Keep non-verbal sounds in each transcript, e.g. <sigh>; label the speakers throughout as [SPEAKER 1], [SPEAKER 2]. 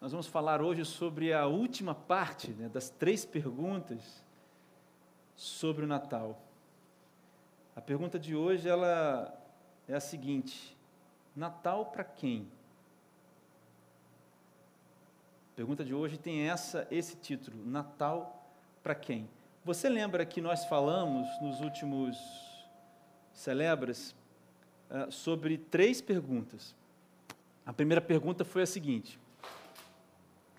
[SPEAKER 1] nós vamos falar hoje sobre a última parte né, das três perguntas sobre o Natal. A pergunta de hoje ela é a seguinte: Natal para quem? A pergunta de hoje tem essa esse título: Natal para quem? Você lembra que nós falamos nos últimos celebras uh, sobre três perguntas. A primeira pergunta foi a seguinte: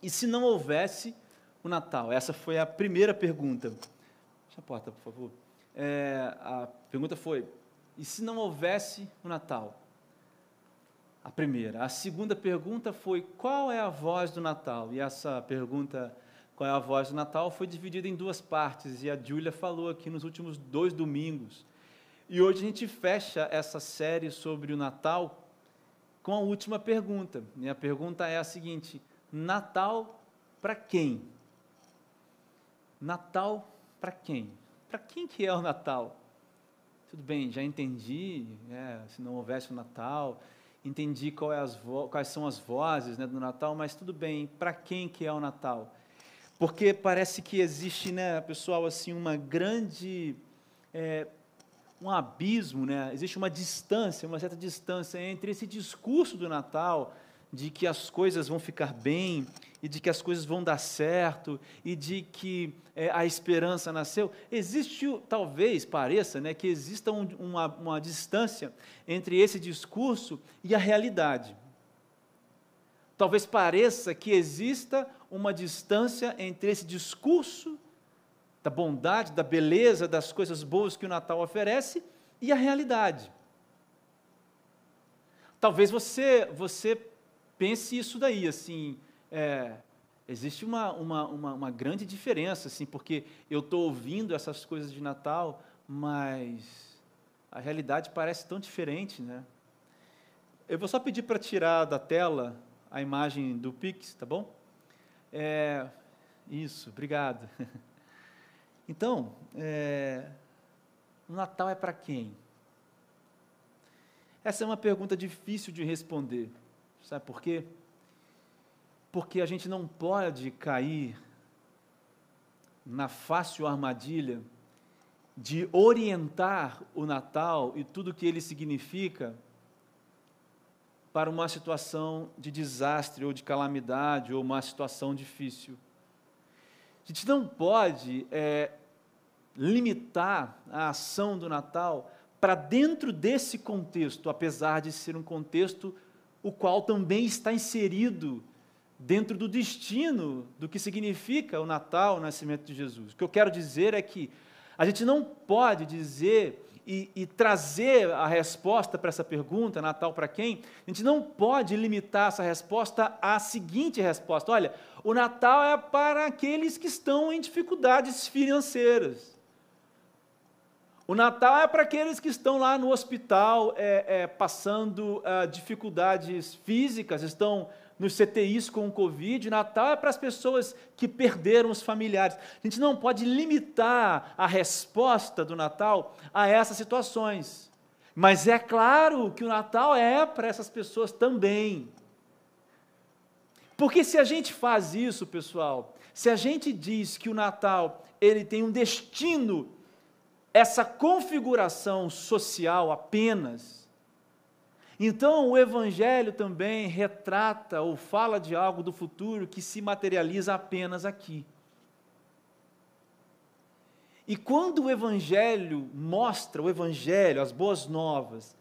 [SPEAKER 1] E se não houvesse o Natal? Essa foi a primeira pergunta. Fecha a porta, por favor. É, a pergunta foi: E se não houvesse o Natal? A primeira. A segunda pergunta foi: Qual é a voz do Natal? E essa pergunta qual é a voz do Natal, foi dividida em duas partes, e a Júlia falou aqui nos últimos dois domingos. E hoje a gente fecha essa série sobre o Natal com a última pergunta. E a pergunta é a seguinte: Natal para quem? Natal para quem? Para quem que é o Natal? Tudo bem, já entendi, né, se não houvesse o Natal, entendi é quais são as vozes né, do Natal, mas tudo bem, para quem que é o Natal? Porque parece que existe, né, pessoal, assim, uma grande. É, um abismo, né? existe uma distância, uma certa distância entre esse discurso do Natal, de que as coisas vão ficar bem, e de que as coisas vão dar certo, e de que é, a esperança nasceu. Existe, talvez pareça, né, que exista um, uma, uma distância entre esse discurso e a realidade. Talvez pareça que exista uma distância entre esse discurso da bondade, da beleza, das coisas boas que o Natal oferece e a realidade. Talvez você, você pense isso daí, assim, é, existe uma, uma, uma, uma, grande diferença, assim, porque eu estou ouvindo essas coisas de Natal, mas a realidade parece tão diferente, né? Eu vou só pedir para tirar da tela a imagem do Pix, tá bom? É, isso, obrigado. <laughs> Então, é, o Natal é para quem? Essa é uma pergunta difícil de responder. Sabe por quê? Porque a gente não pode cair na fácil armadilha de orientar o Natal e tudo o que ele significa para uma situação de desastre ou de calamidade ou uma situação difícil. A gente não pode é, limitar a ação do Natal para dentro desse contexto, apesar de ser um contexto o qual também está inserido dentro do destino do que significa o Natal, o nascimento de Jesus. O que eu quero dizer é que a gente não pode dizer e, e trazer a resposta para essa pergunta, Natal para quem, a gente não pode limitar essa resposta à seguinte resposta: olha, o Natal é para aqueles que estão em dificuldades financeiras. O Natal é para aqueles que estão lá no hospital é, é, passando uh, dificuldades físicas, estão nos CTIs com o Covid. Natal é para as pessoas que perderam os familiares. A gente não pode limitar a resposta do Natal a essas situações. Mas é claro que o Natal é para essas pessoas também. Porque se a gente faz isso, pessoal, se a gente diz que o Natal ele tem um destino, essa configuração social apenas, então, o Evangelho também retrata ou fala de algo do futuro que se materializa apenas aqui. E quando o Evangelho mostra o Evangelho, as boas novas,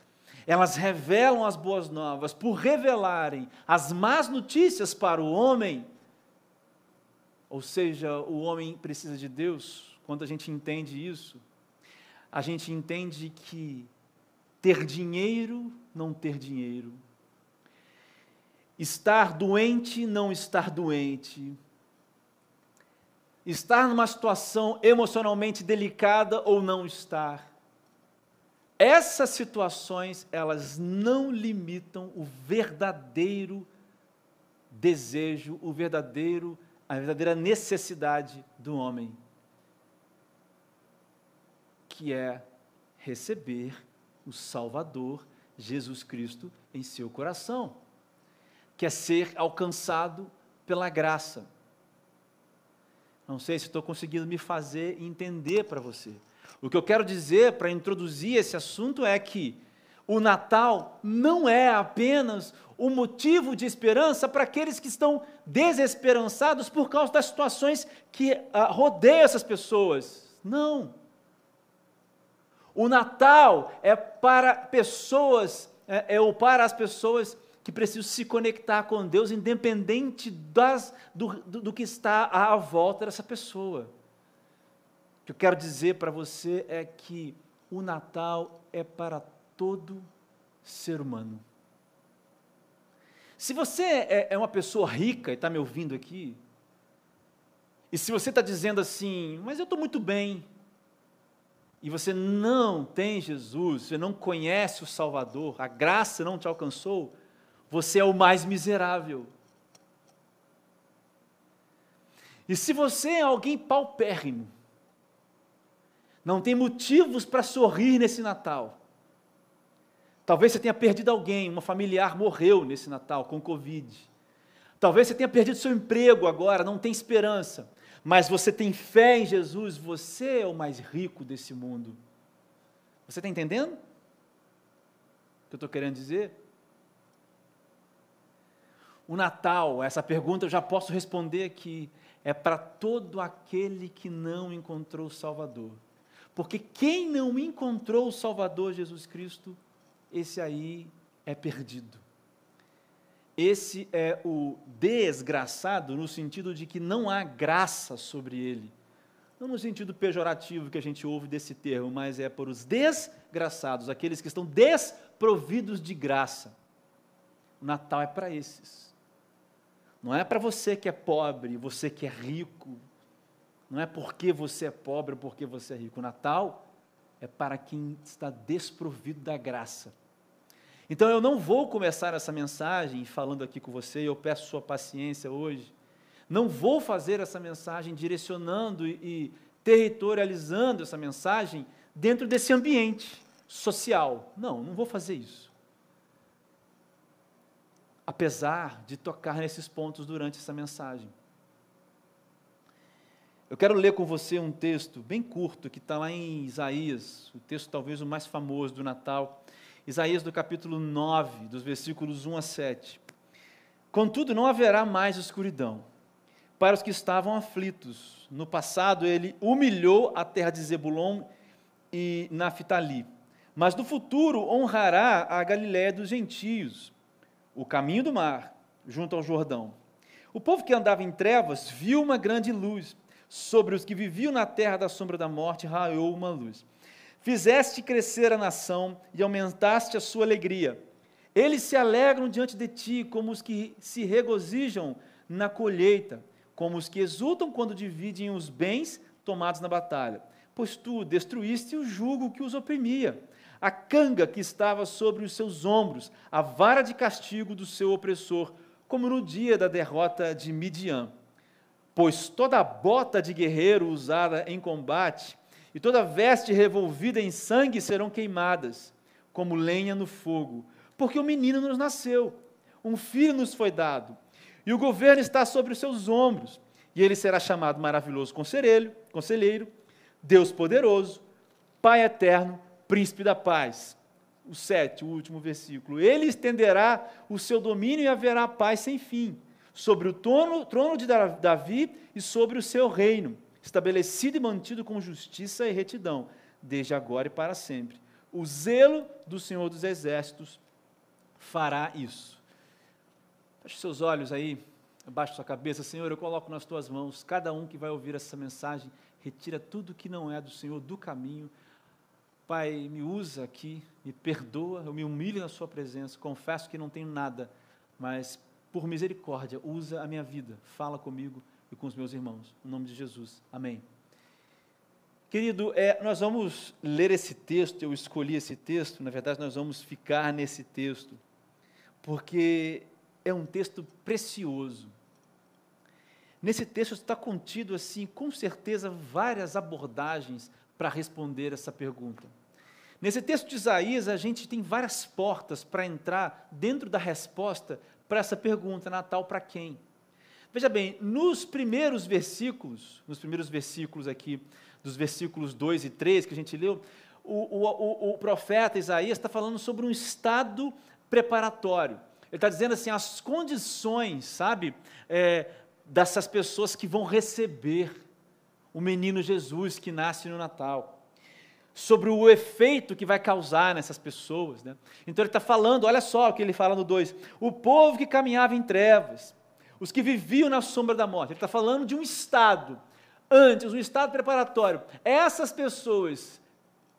[SPEAKER 1] elas revelam as boas novas por revelarem as más notícias para o homem, ou seja, o homem precisa de Deus, quando a gente entende isso, a gente entende que ter dinheiro, não ter dinheiro. Estar doente, não estar doente. Estar numa situação emocionalmente delicada ou não estar. Essas situações, elas não limitam o verdadeiro desejo, o verdadeiro, a verdadeira necessidade do homem, que é receber o Salvador, Jesus Cristo, em seu coração. Quer ser alcançado pela graça. Não sei se estou conseguindo me fazer entender para você. O que eu quero dizer para introduzir esse assunto é que o Natal não é apenas um motivo de esperança para aqueles que estão desesperançados por causa das situações que ah, rodeiam essas pessoas. Não. O Natal é para pessoas, é, é para as pessoas que precisam se conectar com Deus, independente das, do, do, do que está à volta dessa pessoa. O que eu quero dizer para você é que o Natal é para todo ser humano. Se você é, é uma pessoa rica e está me ouvindo aqui, e se você está dizendo assim, mas eu estou muito bem, e você não tem Jesus, você não conhece o Salvador, a graça não te alcançou, você é o mais miserável. E se você é alguém paupérrimo, não tem motivos para sorrir nesse Natal, Talvez você tenha perdido alguém, uma familiar morreu nesse Natal com Covid. Talvez você tenha perdido seu emprego agora, não tem esperança. Mas você tem fé em Jesus, você é o mais rico desse mundo. Você está entendendo o que eu estou querendo dizer? O Natal, essa pergunta eu já posso responder aqui, é para todo aquele que não encontrou o Salvador. Porque quem não encontrou o Salvador Jesus Cristo, esse aí é perdido. Esse é o desgraçado no sentido de que não há graça sobre ele. Não no sentido pejorativo que a gente ouve desse termo, mas é por os desgraçados, aqueles que estão desprovidos de graça. O Natal é para esses. Não é para você que é pobre, você que é rico. Não é porque você é pobre ou porque você é rico. O Natal é para quem está desprovido da graça. Então eu não vou começar essa mensagem falando aqui com você, eu peço sua paciência hoje. Não vou fazer essa mensagem direcionando e territorializando essa mensagem dentro desse ambiente social. Não, não vou fazer isso. Apesar de tocar nesses pontos durante essa mensagem. Eu quero ler com você um texto bem curto que está lá em Isaías, o texto talvez o mais famoso do Natal. Isaías do capítulo 9, dos versículos 1 a 7. Contudo, não haverá mais escuridão para os que estavam aflitos. No passado, ele humilhou a terra de Zebulon e Naphtali. Mas no futuro honrará a Galiléia dos gentios, o caminho do mar, junto ao Jordão. O povo que andava em trevas viu uma grande luz. Sobre os que viviam na terra da sombra da morte, raiou uma luz. Fizeste crescer a nação e aumentaste a sua alegria. Eles se alegram diante de ti, como os que se regozijam na colheita, como os que exultam quando dividem os bens tomados na batalha. Pois tu destruíste o jugo que os oprimia, a canga que estava sobre os seus ombros, a vara de castigo do seu opressor, como no dia da derrota de Midian pois toda bota de guerreiro usada em combate e toda veste revolvida em sangue serão queimadas, como lenha no fogo, porque o menino nos nasceu, um filho nos foi dado, e o governo está sobre os seus ombros, e ele será chamado maravilhoso conselheiro, conselheiro, Deus poderoso, Pai eterno, príncipe da paz. O sete, o último versículo. Ele estenderá o seu domínio e haverá paz sem fim sobre o trono, trono de Davi e sobre o seu reino, estabelecido e mantido com justiça e retidão, desde agora e para sempre. O zelo do Senhor dos Exércitos fará isso. Feche seus olhos aí, abaixe sua cabeça, Senhor, eu coloco nas tuas mãos, cada um que vai ouvir essa mensagem, retira tudo que não é do Senhor do caminho. Pai, me usa aqui, me perdoa, eu me humilho na Sua presença, confesso que não tenho nada, mas por misericórdia, usa a minha vida, fala comigo e com os meus irmãos. Em nome de Jesus. Amém. Querido, é, nós vamos ler esse texto, eu escolhi esse texto, na verdade, nós vamos ficar nesse texto, porque é um texto precioso. Nesse texto está contido, assim, com certeza, várias abordagens para responder essa pergunta. Nesse texto de Isaías, a gente tem várias portas para entrar dentro da resposta para essa pergunta: Natal para quem? Veja bem, nos primeiros versículos, nos primeiros versículos aqui, dos versículos 2 e 3 que a gente leu, o, o, o profeta Isaías está falando sobre um estado preparatório. Ele está dizendo assim, as condições, sabe, é, dessas pessoas que vão receber o menino Jesus que nasce no Natal sobre o efeito que vai causar nessas pessoas. Né? Então ele está falando, olha só o que ele fala no 2: o povo que caminhava em trevas, os que viviam na sombra da morte. Ele está falando de um estado, antes, um estado preparatório. Essas pessoas,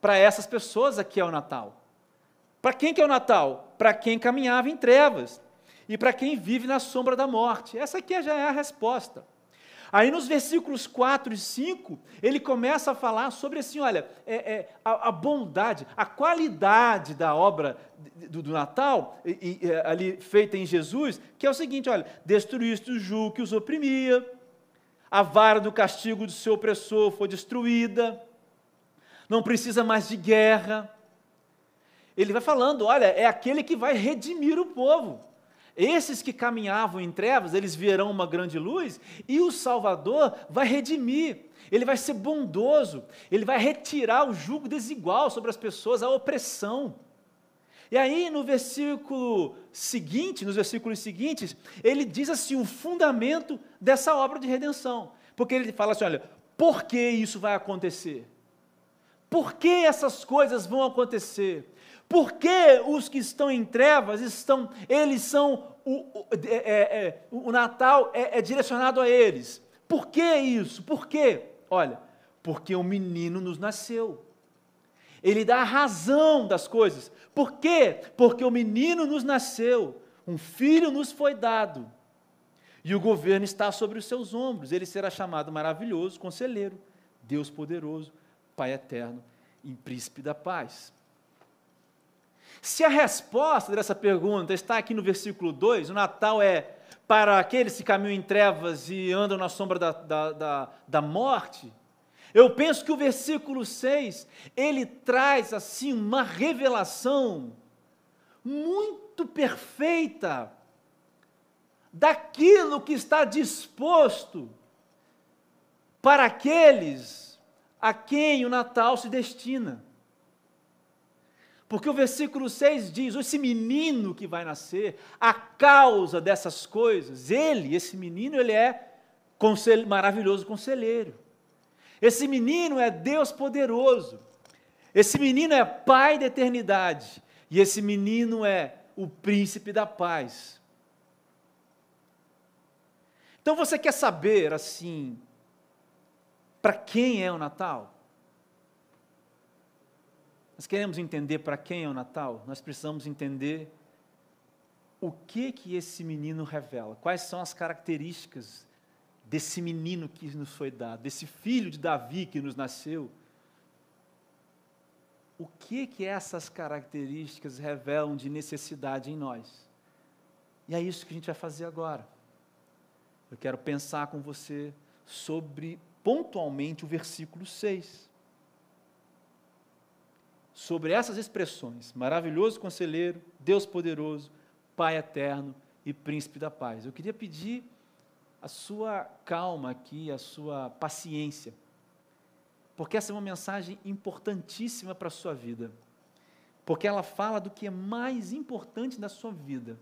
[SPEAKER 1] para essas pessoas aqui é o Natal. Para quem que é o Natal? Para quem caminhava em trevas e para quem vive na sombra da morte. Essa aqui já é a resposta. Aí nos versículos 4 e 5, ele começa a falar sobre assim, olha, é, é, a, a, bondade, a qualidade da obra do, do Natal, e, e, é, ali feita em Jesus, que é o seguinte, olha, destruíste o jugo que os oprimia, a vara do castigo do seu opressor foi destruída, não precisa mais de guerra. Ele vai falando, olha, é aquele que vai redimir o povo. Esses que caminhavam em trevas, eles verão uma grande luz, e o Salvador vai redimir, ele vai ser bondoso, ele vai retirar o jugo desigual sobre as pessoas, a opressão. E aí, no versículo seguinte, nos versículos seguintes, ele diz assim o fundamento dessa obra de redenção. Porque ele fala assim: olha, por que isso vai acontecer? Por que essas coisas vão acontecer? Porque os que estão em trevas estão, eles são o, o, é, é, é, o Natal é, é direcionado a eles. Por que isso? Por quê? Olha, porque o menino nos nasceu. Ele dá a razão das coisas. Por quê? Porque o menino nos nasceu, um filho nos foi dado. E o governo está sobre os seus ombros. Ele será chamado maravilhoso, conselheiro, Deus poderoso, Pai eterno e príncipe da paz. Se a resposta dessa pergunta está aqui no versículo 2, o Natal é para aqueles que caminham em trevas e andam na sombra da, da, da, da morte, eu penso que o versículo 6, ele traz assim uma revelação muito perfeita daquilo que está disposto para aqueles a quem o Natal se destina. Porque o versículo 6 diz: esse menino que vai nascer, a causa dessas coisas, ele, esse menino, ele é consel maravilhoso conselheiro. Esse menino é Deus poderoso. Esse menino é Pai da eternidade. E esse menino é o príncipe da paz. Então você quer saber, assim, para quem é o Natal? Nós queremos entender para quem é o Natal, nós precisamos entender o que que esse menino revela, quais são as características desse menino que nos foi dado, desse filho de Davi que nos nasceu. O que que essas características revelam de necessidade em nós? E é isso que a gente vai fazer agora. Eu quero pensar com você sobre pontualmente o versículo 6 sobre essas expressões: maravilhoso conselheiro, Deus poderoso, Pai eterno e príncipe da paz. Eu queria pedir a sua calma aqui, a sua paciência, porque essa é uma mensagem importantíssima para a sua vida, porque ela fala do que é mais importante na sua vida.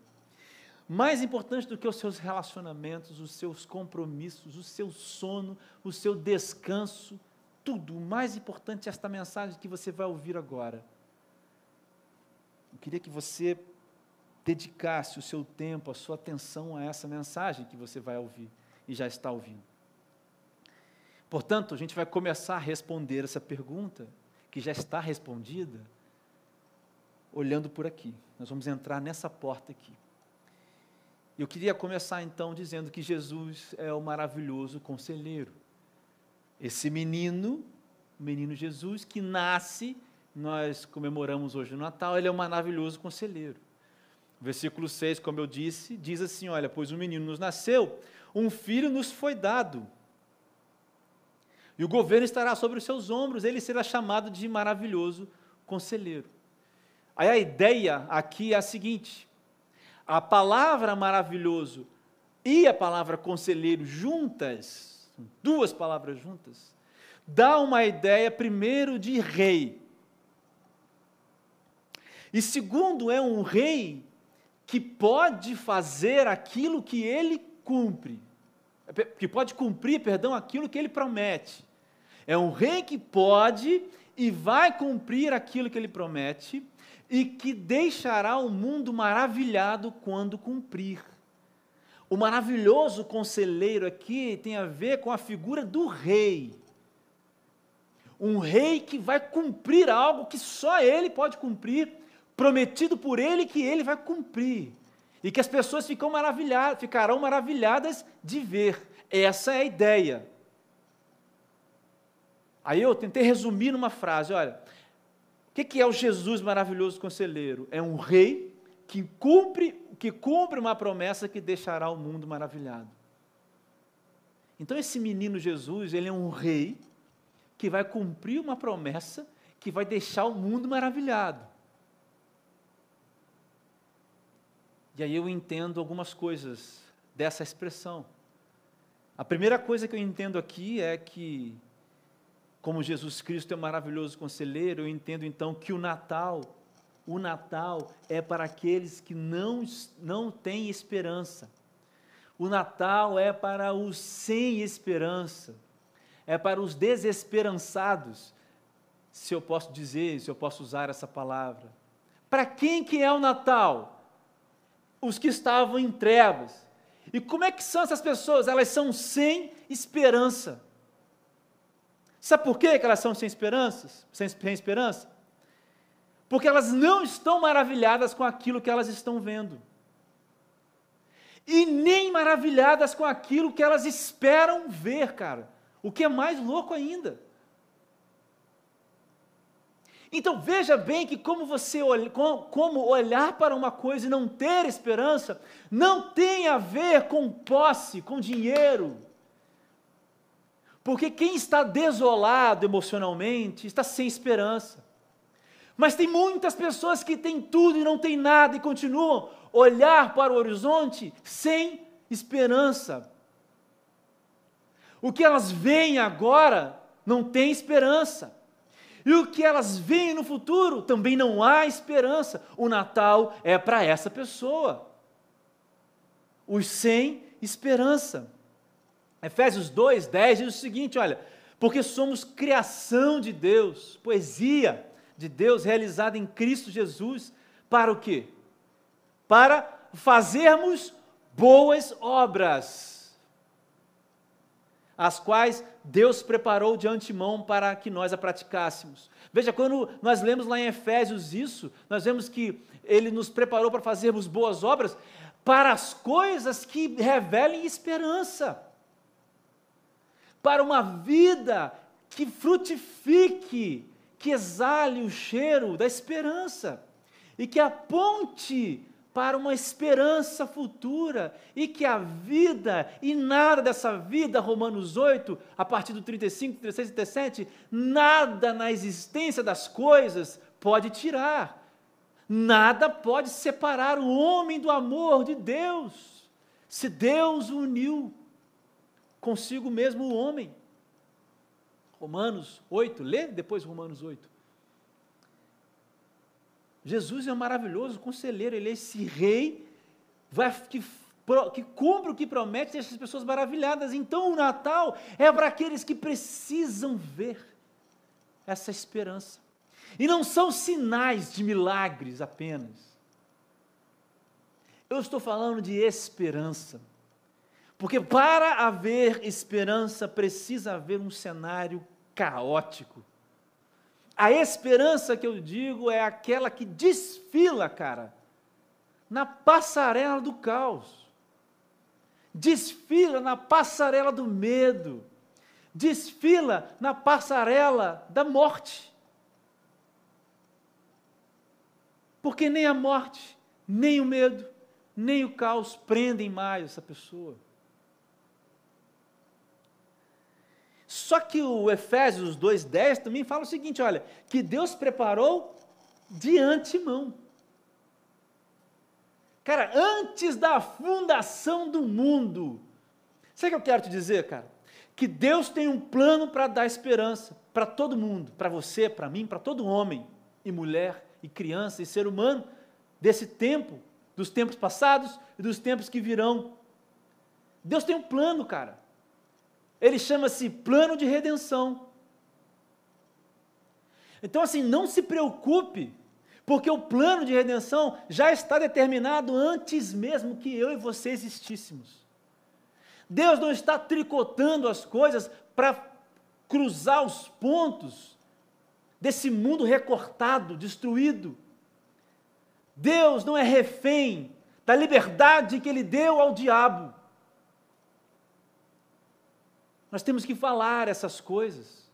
[SPEAKER 1] Mais importante do que os seus relacionamentos, os seus compromissos, o seu sono, o seu descanso, tudo. O mais importante é esta mensagem que você vai ouvir agora. Eu queria que você dedicasse o seu tempo, a sua atenção a essa mensagem que você vai ouvir e já está ouvindo. Portanto, a gente vai começar a responder essa pergunta, que já está respondida, olhando por aqui. Nós vamos entrar nessa porta aqui. Eu queria começar então dizendo que Jesus é o maravilhoso conselheiro. Esse menino, o menino Jesus, que nasce, nós comemoramos hoje o Natal, ele é um maravilhoso conselheiro. Versículo 6, como eu disse, diz assim: Olha, pois um menino nos nasceu, um filho nos foi dado, e o governo estará sobre os seus ombros, ele será chamado de maravilhoso conselheiro. Aí a ideia aqui é a seguinte: a palavra maravilhoso e a palavra conselheiro juntas, duas palavras juntas, dá uma ideia, primeiro, de rei. E segundo, é um rei que pode fazer aquilo que ele cumpre, que pode cumprir, perdão, aquilo que ele promete. É um rei que pode e vai cumprir aquilo que ele promete e que deixará o mundo maravilhado quando cumprir. O maravilhoso conselheiro aqui tem a ver com a figura do rei. Um rei que vai cumprir algo que só ele pode cumprir, prometido por ele que ele vai cumprir. E que as pessoas ficam maravilhadas, ficarão maravilhadas de ver. Essa é a ideia. Aí eu tentei resumir numa frase: olha, o que é o Jesus maravilhoso conselheiro? É um rei que cumpre, que cumpre uma promessa que deixará o mundo maravilhado. Então esse menino Jesus, ele é um rei que vai cumprir uma promessa que vai deixar o mundo maravilhado. E aí eu entendo algumas coisas dessa expressão. A primeira coisa que eu entendo aqui é que como Jesus Cristo é um maravilhoso conselheiro, eu entendo então que o Natal, o Natal é para aqueles que não, não têm esperança. O Natal é para os sem esperança, é para os desesperançados, se eu posso dizer, se eu posso usar essa palavra. Para quem que é o Natal? Os que estavam em trevas. E como é que são essas pessoas? Elas são sem esperança. Sabe por quê que elas são sem esperanças? Sem, sem esperança? Porque elas não estão maravilhadas com aquilo que elas estão vendo. E nem maravilhadas com aquilo que elas esperam ver, cara. O que é mais louco ainda. Então veja bem que como você como olhar para uma coisa e não ter esperança, não tem a ver com posse, com dinheiro, porque quem está desolado emocionalmente está sem esperança. Mas tem muitas pessoas que têm tudo e não têm nada e continuam olhar para o horizonte sem esperança. O que elas veem agora não tem esperança. E o que elas veem no futuro também não há esperança. O Natal é para essa pessoa. Os sem esperança. Efésios 2, 10 diz o seguinte: olha, porque somos criação de Deus, poesia de Deus realizada em Cristo Jesus, para o quê? Para fazermos boas obras, as quais Deus preparou de antemão para que nós a praticássemos. Veja, quando nós lemos lá em Efésios isso, nós vemos que ele nos preparou para fazermos boas obras para as coisas que revelem esperança para uma vida que frutifique, que exale o cheiro da esperança e que aponte para uma esperança futura e que a vida e nada dessa vida, Romanos 8, a partir do 35, 36 e 37, nada na existência das coisas pode tirar. Nada pode separar o homem do amor de Deus. Se Deus uniu consigo mesmo o homem. Romanos 8, lê depois Romanos 8. Jesus é um maravilhoso conselheiro, ele é esse rei vai, que, que cumpre o que promete, deixa as pessoas maravilhadas. Então o Natal é para aqueles que precisam ver essa esperança. E não são sinais de milagres apenas. Eu estou falando de esperança. Porque para haver esperança precisa haver um cenário caótico. A esperança que eu digo é aquela que desfila, cara, na passarela do caos. Desfila na passarela do medo. Desfila na passarela da morte. Porque nem a morte, nem o medo, nem o caos prendem mais essa pessoa. Só que o Efésios 2,10 também fala o seguinte: olha, que Deus preparou de antemão. Cara, antes da fundação do mundo. Sabe o que eu quero te dizer, cara? Que Deus tem um plano para dar esperança para todo mundo, para você, para mim, para todo homem e mulher e criança e ser humano desse tempo, dos tempos passados e dos tempos que virão. Deus tem um plano, cara. Ele chama-se plano de redenção. Então, assim, não se preocupe, porque o plano de redenção já está determinado antes mesmo que eu e você existíssemos. Deus não está tricotando as coisas para cruzar os pontos desse mundo recortado, destruído. Deus não é refém da liberdade que ele deu ao diabo. Nós temos que falar essas coisas.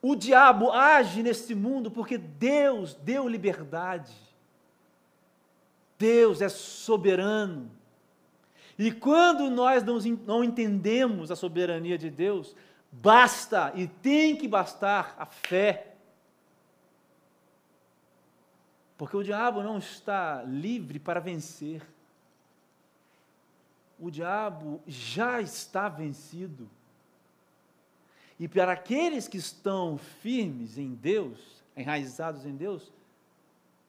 [SPEAKER 1] O diabo age nesse mundo porque Deus deu liberdade. Deus é soberano. E quando nós não, entendemos a soberania de Deus, basta e tem que bastar a fé. Porque o diabo não está livre para vencer. O diabo já está vencido. E para aqueles que estão firmes em Deus, enraizados em Deus,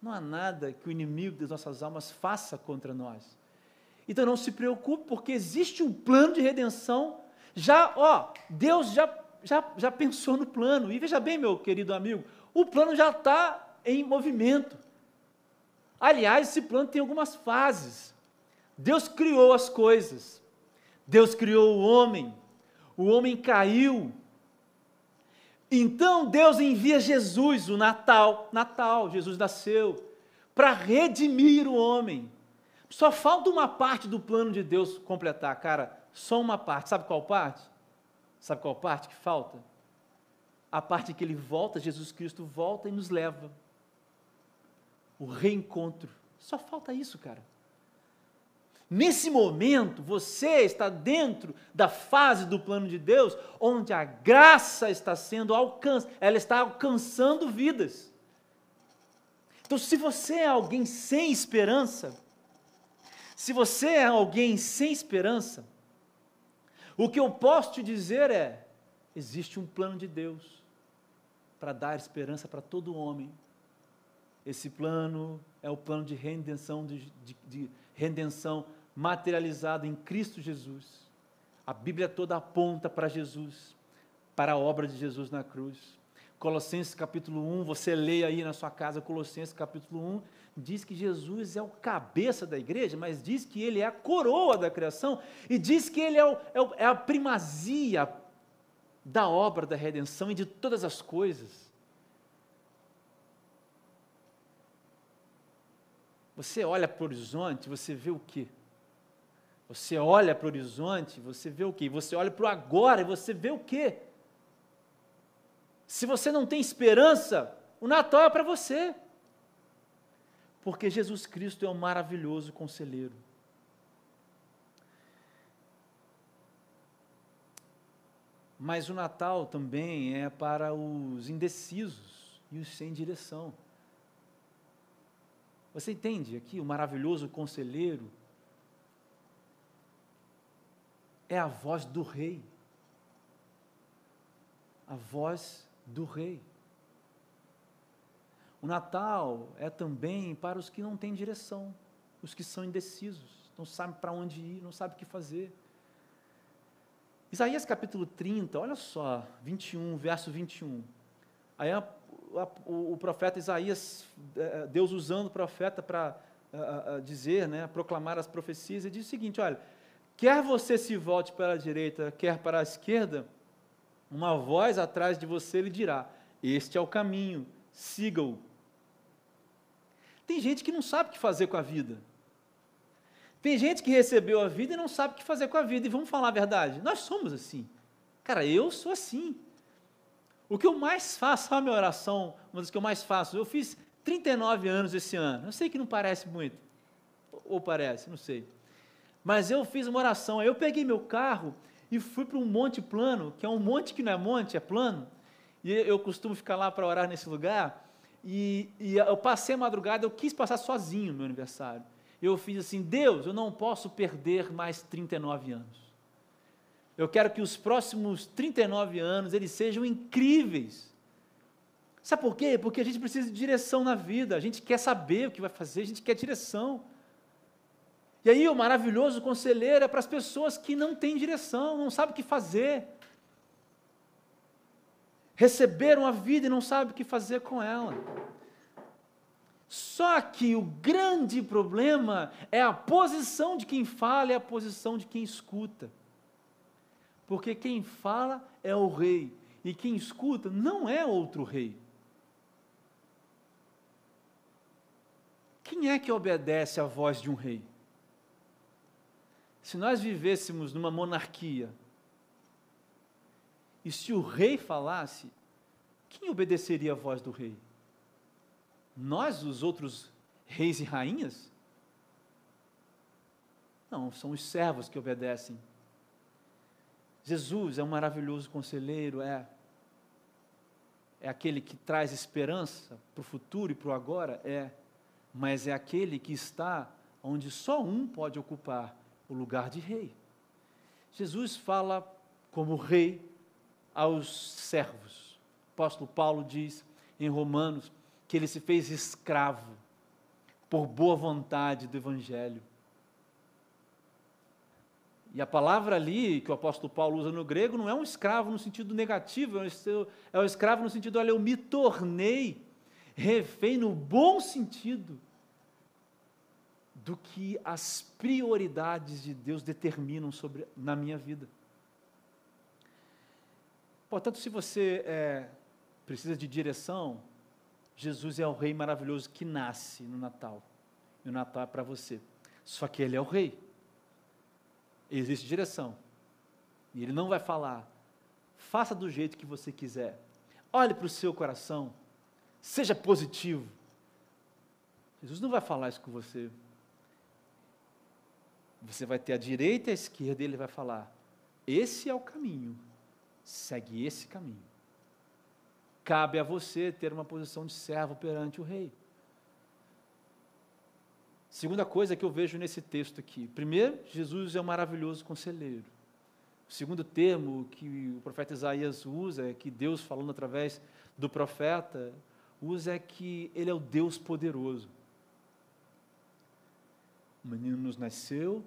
[SPEAKER 1] não há nada que o inimigo das nossas almas faça contra nós. Então não se preocupe, porque existe um plano de redenção. Já, ó, Deus já, já, já pensou no plano. E veja bem, meu querido amigo, o plano já está em movimento. Aliás, esse plano tem algumas fases. Deus criou as coisas. Deus criou o homem. O homem caiu. Então Deus envia Jesus, o Natal, Natal, Jesus nasceu, para redimir o homem. Só falta uma parte do plano de Deus completar, cara, só uma parte. Sabe qual parte? Sabe qual parte que falta? A parte que ele volta, Jesus Cristo volta e nos leva. O reencontro. Só falta isso, cara. Nesse momento, você está dentro da fase do plano de Deus, onde a graça está sendo alcançada, ela está alcançando vidas. Então, se você é alguém sem esperança, se você é alguém sem esperança, o que eu posso te dizer é: existe um plano de Deus para dar esperança para todo homem. Esse plano é o plano de redenção, de, de, de redenção materializado em Cristo Jesus. A Bíblia toda aponta para Jesus, para a obra de Jesus na cruz. Colossenses capítulo 1, você lê aí na sua casa, Colossenses capítulo 1, diz que Jesus é o cabeça da igreja, mas diz que ele é a coroa da criação, e diz que ele é, o, é, o, é a primazia da obra da redenção e de todas as coisas. Você olha para o horizonte, você vê o quê? Você olha para o horizonte, você vê o quê? Você olha para o agora e você vê o quê? Se você não tem esperança, o Natal é para você. Porque Jesus Cristo é um maravilhoso conselheiro. Mas o Natal também é para os indecisos e os sem direção. Você entende aqui o maravilhoso conselheiro é a voz do rei. A voz do rei. O Natal é também para os que não têm direção, os que são indecisos, não sabem para onde ir, não sabem o que fazer. Isaías capítulo 30, olha só, 21, verso 21. Aí o, profeta Isaías, é, é, Deus usando o profeta para dizer, né, proclamar as profecias, ele diz o seguinte: olha, Quer você se volte para a direita, quer para a esquerda, uma voz atrás de você lhe dirá: Este é o caminho, siga-o. Tem gente que não sabe o que fazer com a vida. Tem gente que recebeu a vida e não sabe o que fazer com a vida. E vamos falar a verdade: nós somos assim. Cara, eu sou assim. O que eu mais faço, a minha oração, uma das que eu mais faço, eu fiz 39 anos esse ano. Eu sei que não parece muito. Ou parece, não sei. Mas eu fiz uma oração. Eu peguei meu carro e fui para um monte plano, que é um monte que não é monte, é plano. E eu costumo ficar lá para orar nesse lugar. E, e, eu passei a madrugada, eu quis passar sozinho meu aniversário. eu fiz assim: Deus, eu não posso perder mais 39 anos. Eu quero que os próximos 39 anos eles sejam incríveis. Sabe por quê? Porque a gente precisa de direção na vida, a gente quer saber o que vai fazer, a gente quer direção. E aí o maravilhoso conselheiro é para as pessoas que não têm direção, não sabem o que fazer. Receberam a vida e não sabem o que fazer com ela. Só que o grande problema é a posição de quem fala e a posição de quem escuta. Porque quem fala é o rei e quem escuta não é outro rei. Quem é que obedece à voz de um rei? Se nós vivêssemos numa monarquia, e se o rei falasse, quem obedeceria à voz do rei? Nós, os outros reis e rainhas? Não, são os servos que obedecem. Jesus é um maravilhoso conselheiro, é. É aquele que traz esperança para o futuro e para o agora? É. Mas é aquele que está onde só um pode ocupar o lugar de rei. Jesus fala como rei aos servos. O apóstolo Paulo diz em Romanos que ele se fez escravo por boa vontade do Evangelho. E a palavra ali que o apóstolo Paulo usa no grego não é um escravo no sentido negativo, é um escravo no sentido, olha, eu me tornei refém no bom sentido do que as prioridades de Deus determinam sobre, na minha vida. Portanto, se você é, precisa de direção, Jesus é o Rei maravilhoso que nasce no Natal. E o Natal é para você. Só que Ele é o Rei existe direção. E ele não vai falar, faça do jeito que você quiser. Olhe para o seu coração, seja positivo. Jesus não vai falar isso com você. Você vai ter a direita e a esquerda, e ele vai falar: esse é o caminho, segue esse caminho. Cabe a você ter uma posição de servo perante o rei. Segunda coisa que eu vejo nesse texto aqui. Primeiro, Jesus é um maravilhoso conselheiro. O segundo termo que o profeta Isaías usa, é que Deus falando através do profeta, usa é que ele é o Deus poderoso. O menino nos nasceu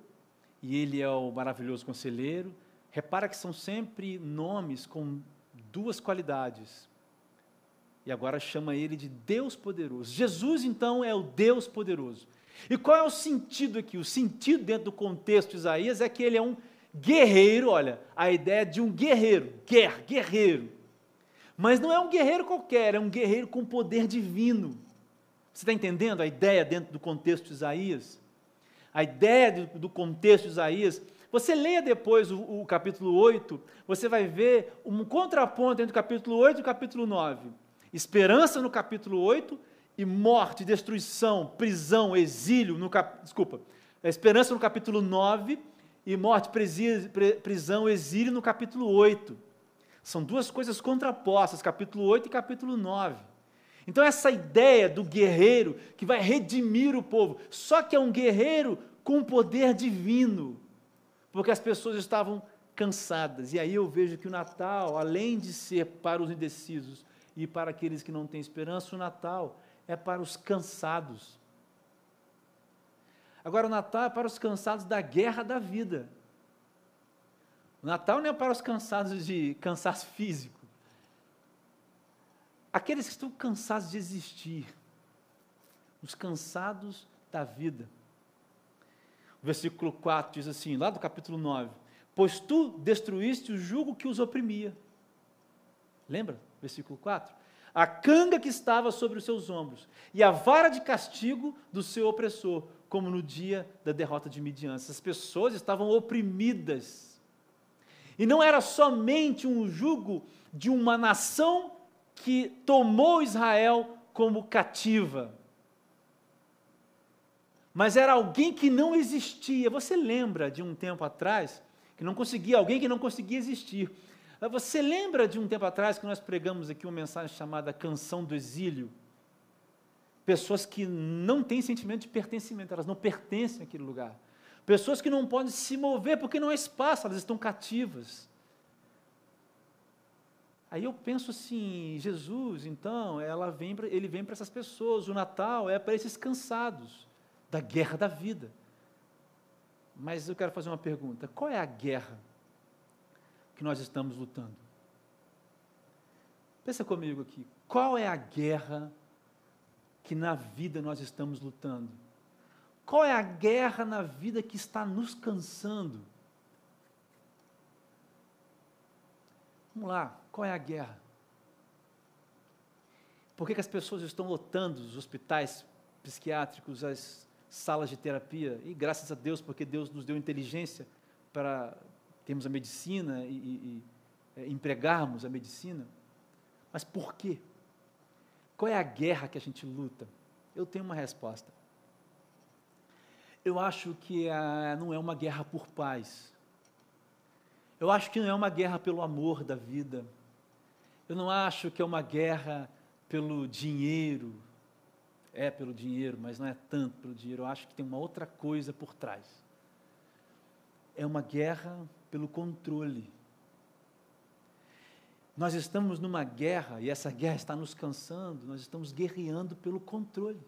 [SPEAKER 1] e ele é o maravilhoso conselheiro. Repara que são sempre nomes com duas qualidades. E agora chama ele de Deus poderoso. Jesus, então, é o Deus poderoso. E qual é o sentido aqui? O sentido dentro do contexto de Isaías é que ele é um guerreiro, olha, a ideia de um guerreiro, guerra, guerreiro. Mas não é um guerreiro qualquer, é um guerreiro com poder divino. Você está entendendo a ideia dentro do contexto de Isaías? A ideia do, do contexto de Isaías. Você leia depois o, o, capítulo 8, você vai ver um contraponto entre o capítulo 8 e o capítulo 9. Esperança no capítulo 8 e morte, destruição, prisão, exílio, no cap... desculpa, a esperança no capítulo 9 e morte, prisão, exílio no capítulo 8. São duas coisas contrapostas, capítulo 8 e capítulo 9. Então, essa ideia do guerreiro que vai redimir o povo, só que é um guerreiro com poder divino, porque as pessoas estavam cansadas. E aí eu vejo que o Natal, além de ser para os indecisos e para aqueles que não têm esperança, o Natal é para os cansados. Agora, o Natal é para os cansados da guerra da vida. O Natal não é para os cansados de cansaço físico. Aqueles que estão cansados de existir. Os cansados da vida. O versículo 4 diz assim, lá do capítulo 9: Pois tu destruíste o jugo que os oprimia. Lembra? Versículo 4 a canga que estava sobre os seus ombros e a vara de castigo do seu opressor, como no dia da derrota de Midian. Essas pessoas estavam oprimidas. E não era somente um jugo de uma nação que tomou Israel como cativa, mas era alguém que não existia. Você lembra de um tempo atrás que não conseguia, alguém que não conseguia existir. Você lembra de um tempo atrás que nós pregamos aqui uma mensagem chamada Canção do Exílio? pessoas que não têm sentimento de pertencimento, elas não pertencem àquele lugar. Pessoas que não podem se mover porque não há espaço, elas estão cativas. Aí eu penso assim, Jesus, então, ela vem pra, ele vem para essas pessoas, o Natal é para esses cansados da guerra da vida. Mas eu quero fazer uma pergunta: qual é a guerra que nós estamos lutando? Pensa comigo aqui, qual é a guerra que na vida nós estamos lutando? Qual é a guerra na vida que está nos cansando? Vamos lá, qual é a guerra? Por que, que as pessoas estão lotando os hospitais psiquiátricos, as salas de terapia? E graças a Deus, porque Deus nos deu inteligência para termos a medicina e, e, e é, empregarmos a medicina. Mas por quê? Qual é a guerra que a gente luta? Eu tenho uma resposta. Eu acho que a, não é uma guerra por paz. Eu acho que não é uma guerra pelo amor da vida. Eu não acho que é uma guerra pelo dinheiro. É pelo dinheiro, mas não é tanto pelo dinheiro. Eu acho que tem uma outra coisa por trás. É uma guerra pelo controle. Nós estamos numa guerra e essa guerra está nos cansando, nós estamos guerreando pelo controle.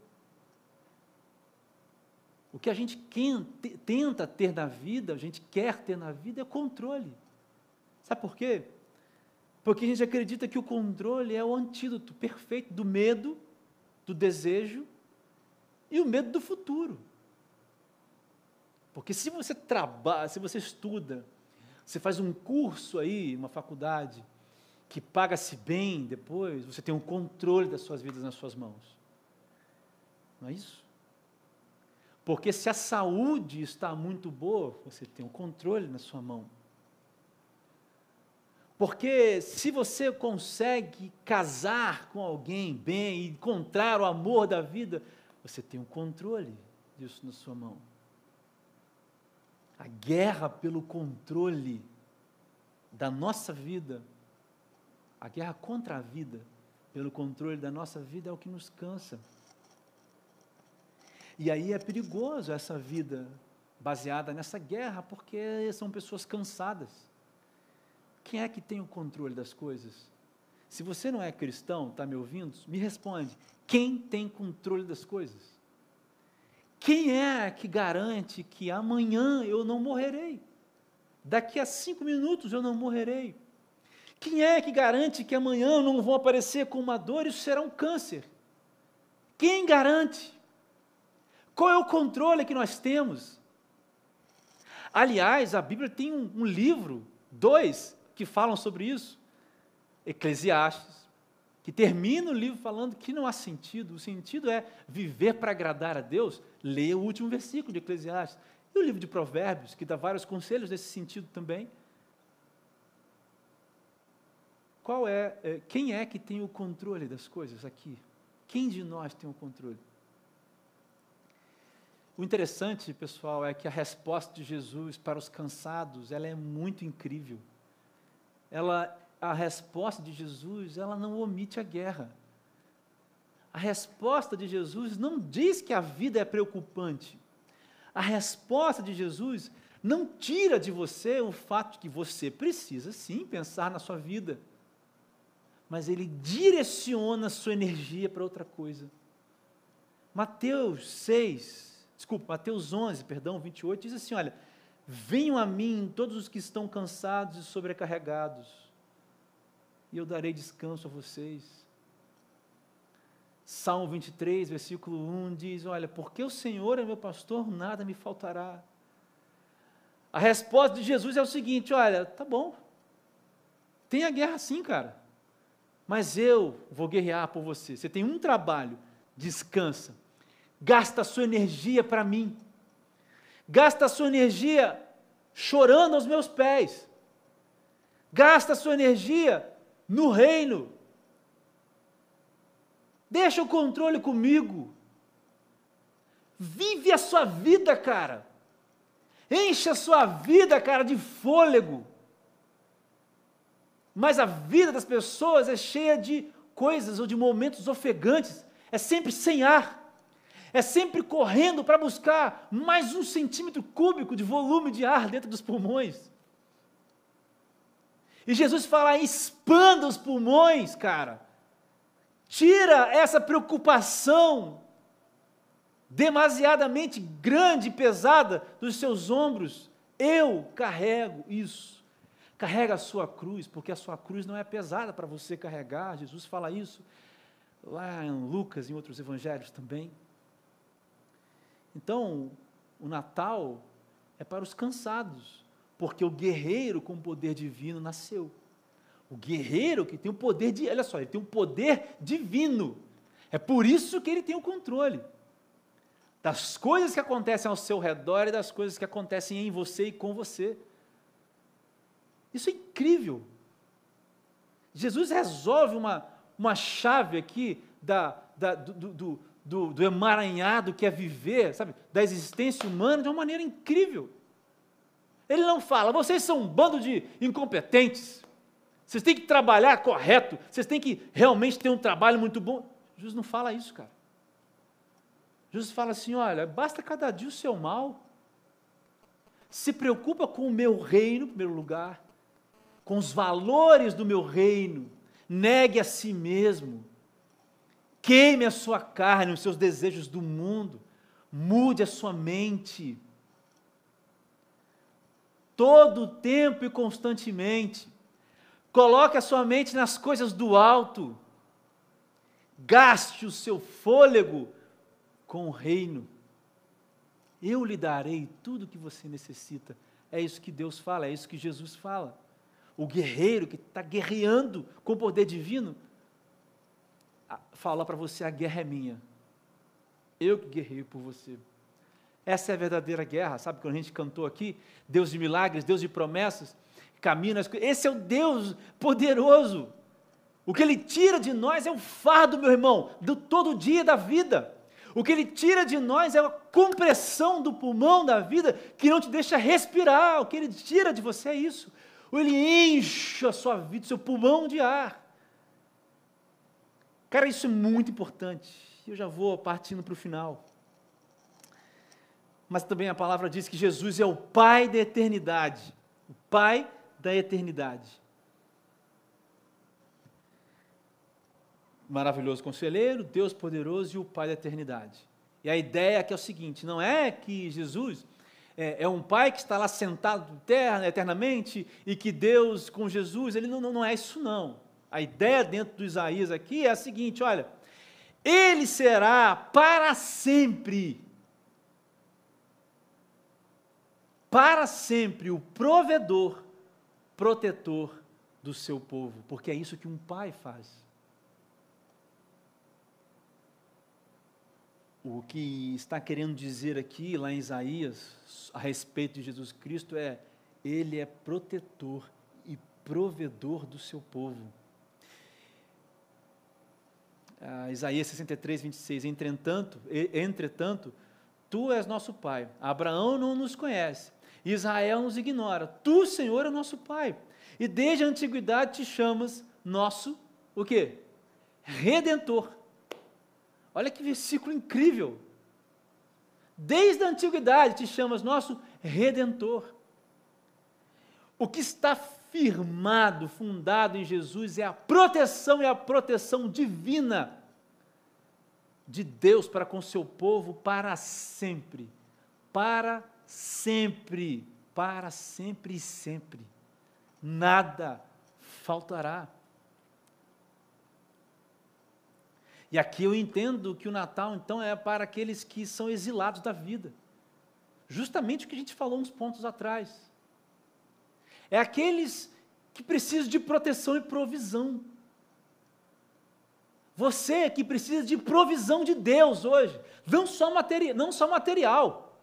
[SPEAKER 1] O que a gente tenta ter na vida, a gente quer ter na vida é controle. Sabe por quê? Porque a gente acredita que o controle é o antídoto perfeito do medo, do desejo e o medo do futuro. Porque se você trabalha, se você estuda, você faz um curso aí, uma faculdade, que paga-se bem depois, você tem um controle das suas vidas nas suas mãos. Não é isso? Porque se a saúde está muito boa, você tem um controle na sua mão. Porque se você consegue casar com alguém bem e encontrar o amor da vida, você tem um controle disso na sua mão. A guerra pelo controle da nossa vida a guerra contra a vida, pelo controle da nossa vida, é o que nos cansa. E aí é perigoso essa vida baseada nessa guerra, porque são pessoas cansadas. Quem é que tem o controle das coisas? Se você não é cristão, está me ouvindo, me responde: quem tem controle das coisas? Quem é que garante que amanhã eu não morrerei? Daqui a cinco minutos eu não morrerei? Quem é que garante que amanhã não vão aparecer com uma dor e isso será um câncer? Quem garante? Qual é o controle que nós temos? Aliás, a Bíblia tem um, um livro, dois, que falam sobre isso. Eclesiastes, que termina o livro falando que não há sentido, o sentido é viver para agradar a Deus. Leia o último versículo de Eclesiastes. E o livro de Provérbios, que dá vários conselhos nesse sentido também. Qual é, é, quem é que tem o controle das coisas aqui? Quem de nós tem o controle? O interessante, pessoal, é que a resposta de Jesus para os cansados, ela é muito incrível. Ela, a resposta de Jesus, ela não omite a guerra. A resposta de Jesus não diz que a vida é preocupante. A resposta de Jesus não tira de você o fato de que você precisa sim pensar na sua vida mas ele direciona a sua energia para outra coisa. Mateus 6, desculpa, Mateus 11, perdão, 28, diz assim: olha, venham a mim todos os que estão cansados e sobrecarregados, e eu darei descanso a vocês. Salmo 23, versículo 1 diz: Olha, porque o Senhor é meu pastor, nada me faltará. A resposta de Jesus é o seguinte: Olha, tá bom, tem a guerra sim, cara mas eu vou guerrear por você. Você tem um trabalho, descansa. Gasta a sua energia para mim. Gasta sua energia chorando aos meus pés. Gasta sua energia no reino. Deixa o controle comigo. Vive a sua vida, cara. Enche a sua vida, cara, de fôlego. Mas a vida das pessoas é cheia de coisas ou de momentos ofegantes. é sempre sem ar, é sempre correndo para buscar mais um centímetro cúbico de volume de ar dentro dos pulmões. E Jesus fala: expanda os pulmões, cara. Tira essa preocupação demasiadamente grande e pesada dos seus ombros. Eu carrego isso. Carrega a sua cruz, porque a sua cruz não é pesada para você carregar. Jesus fala isso lá em Lucas em outros evangelhos também. Então, o Natal é para os cansados, porque o guerreiro com poder divino nasceu. O guerreiro que tem o poder de, olha só, ele tem um poder divino. É por isso que ele tem o controle das coisas que acontecem ao seu redor e das coisas que acontecem em você e com você. Isso é incrível. Jesus resolve uma, uma chave aqui da, da, do, do, do, do emaranhado que é viver, sabe, da existência humana de uma maneira incrível. Ele não fala, vocês são um bando de incompetentes, vocês têm que trabalhar correto, vocês têm que realmente ter um trabalho muito bom. Jesus não fala isso, cara. Jesus fala assim: olha, basta cada dia o seu mal, se preocupa com o meu reino, em primeiro lugar, com os valores do meu reino, negue a si mesmo, queime a sua carne, os seus desejos do mundo, mude a sua mente. Todo o tempo e constantemente, coloque a sua mente nas coisas do alto, gaste o seu fôlego com o reino. Eu lhe darei tudo o que você necessita. É isso que Deus fala, é isso que Jesus fala. O guerreiro que está guerreando com o poder divino, fala para você: a guerra é minha. Eu que guerreio por você. Essa é a verdadeira guerra, sabe? Quando a gente cantou aqui, Deus de milagres, Deus de promessas, caminho nas Esse é o Deus poderoso. O que Ele tira de nós é o fardo, meu irmão, do todo dia da vida. O que Ele tira de nós é a compressão do pulmão da vida que não te deixa respirar. O que Ele tira de você é isso. Ele enche a sua vida, seu pulmão de ar. Cara, isso é muito importante. Eu já vou partindo para o final. Mas também a palavra diz que Jesus é o Pai da eternidade. O Pai da eternidade. Maravilhoso conselheiro, Deus poderoso e o Pai da eternidade. E a ideia aqui é o seguinte: não é que Jesus é, é, um pai que está lá sentado terra, eternamente e que Deus com Jesus, ele não, não é isso não. A ideia dentro do Isaías aqui é a seguinte: olha, ele será para sempre, para sempre o provedor, protetor do seu povo, porque é isso que um pai faz. O que está querendo dizer aqui, lá em Isaías, a respeito de Jesus Cristo, é: Ele é protetor e provedor do seu povo ah, Isaías 63, 26. Entretanto, entretanto, tu és nosso pai. Abraão não nos conhece. Israel nos ignora. Tu, Senhor, é nosso pai. E desde a antiguidade te chamas nosso, o quê? Redentor. Olha que versículo incrível. Desde a antiguidade te chamas nosso redentor. O que está firmado, fundado em Jesus, é a proteção e a proteção divina de Deus para com seu povo para sempre. Para sempre. Para sempre e sempre. Nada faltará. E aqui eu entendo que o Natal, então, é para aqueles que são exilados da vida. Justamente o que a gente falou uns pontos atrás é aqueles que precisam de proteção e provisão. Você que precisa de provisão de Deus hoje, não só, materi não só material,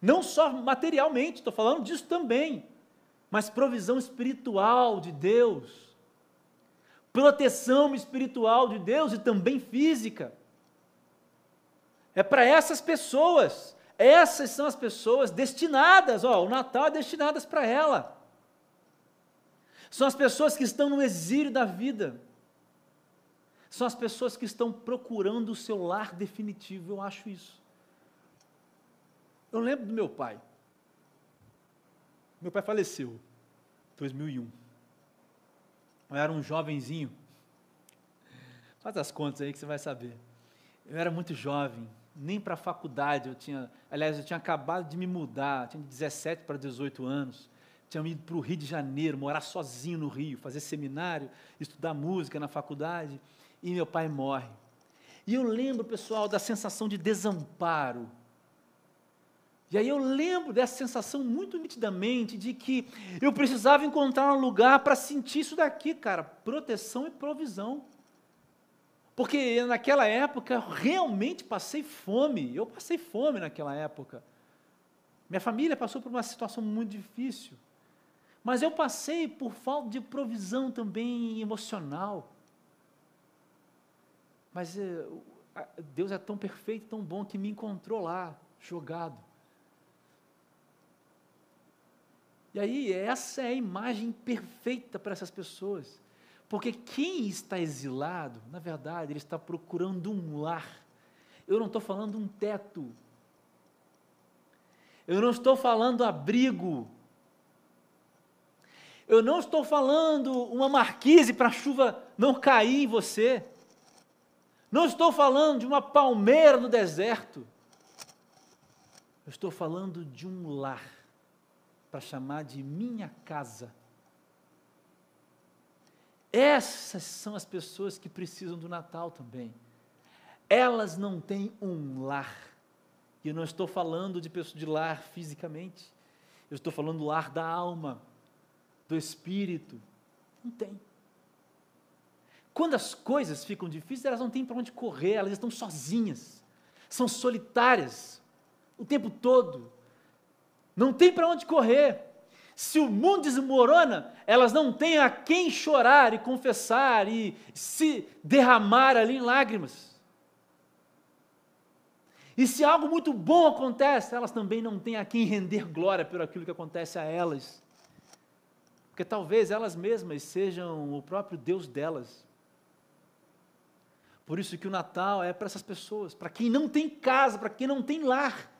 [SPEAKER 1] não só materialmente, estou falando disso também, mas provisão espiritual de Deus, proteção espiritual de Deus e também física. É para essas pessoas, essas são as pessoas destinadas, ó, o Natal é destinadas para ela. São as pessoas que estão no exílio da vida. são as pessoas que estão procurando o seu lar definitivo, eu acho isso. Eu lembro do meu pai. Meu pai faleceu em 2001. Eu era um jovenzinho. Faz as contas aí que você vai saber. Eu era muito jovem, nem para a faculdade eu tinha. Aliás, eu tinha acabado de me mudar, tinha 17 para 18 anos. Tinha ido para o Rio de Janeiro, morar sozinho no Rio, fazer seminário, estudar música na faculdade. E meu pai morre. E eu lembro, pessoal, da sensação de desamparo. E aí eu lembro dessa sensação muito nitidamente de que eu precisava encontrar um lugar para sentir isso daqui, cara, proteção e provisão. Porque naquela época eu realmente passei fome, eu passei fome naquela época. Minha família passou por uma situação muito difícil. Mas eu passei por falta de provisão também emocional. Mas eh, Deus é tão perfeito, tão bom, que me encontrou lá, jogado. E aí, essa é a imagem perfeita para essas pessoas. Porque quem está exilado, na verdade, ele está procurando um lar. Eu não estou falando um teto. Eu não estou falando abrigo. Eu não estou falando uma marquise para a chuva não cair em você. Não estou falando de uma palmeira no deserto. Eu estou falando de um lar para chamar de minha casa. Essas são as pessoas que precisam do Natal também. Elas não têm um lar. E eu não estou falando de, de lar fisicamente. Eu estou falando do lar da alma, do espírito. Não tem. Quando as coisas ficam difíceis, elas não têm para onde correr, elas estão sozinhas, são solitárias o tempo todo, não tem para onde correr. Se o mundo desmorona, elas não têm a quem chorar e confessar e se derramar ali em lágrimas. E se algo muito bom acontece, elas também não têm a quem render glória por aquilo que acontece a elas. Porque talvez elas mesmas sejam o próprio Deus delas. Por isso que o Natal é para essas pessoas, para quem não tem casa, para quem não tem lar.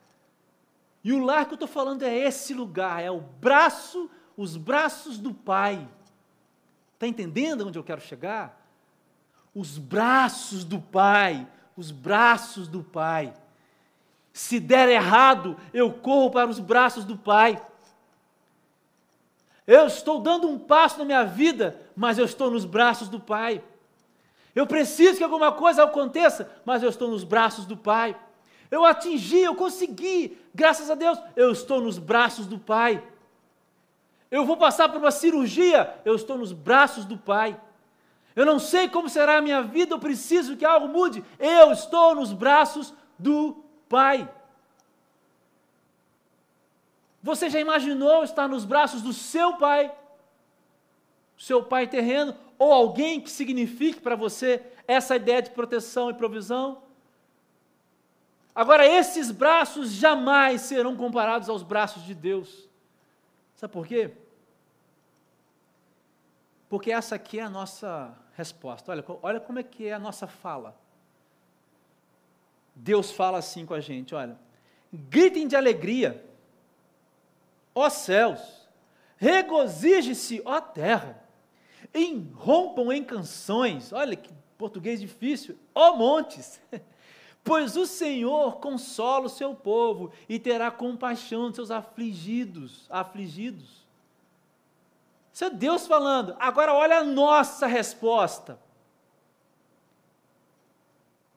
[SPEAKER 1] E o lar que eu estou falando é esse lugar, é o braço, os braços do Pai. Está entendendo onde eu quero chegar? Os braços do Pai, os braços do Pai. Se der errado, eu corro para os braços do Pai. Eu estou dando um passo na minha vida, mas eu estou nos braços do Pai. Eu preciso que alguma coisa aconteça, mas eu estou nos braços do Pai. Eu atingi, eu consegui, graças a Deus, eu estou nos braços do Pai. Eu vou passar por uma cirurgia, eu estou nos braços do Pai. Eu não sei como será a minha vida, eu preciso que algo mude, eu estou nos braços do Pai. Você já imaginou estar nos braços do seu pai, seu pai terreno, ou alguém que signifique para você essa ideia de proteção e provisão? Agora, esses braços jamais serão comparados aos braços de Deus. Sabe por quê? Porque essa aqui é a nossa resposta. Olha, olha como é que é a nossa fala. Deus fala assim com a gente, olha. Gritem de alegria, ó céus, regozije-se, ó terra, irrompam em canções, olha que português difícil, ó montes, <laughs> Pois o Senhor consola o seu povo e terá compaixão dos seus afligidos, afligidos. Isso é Deus falando. Agora olha a nossa resposta.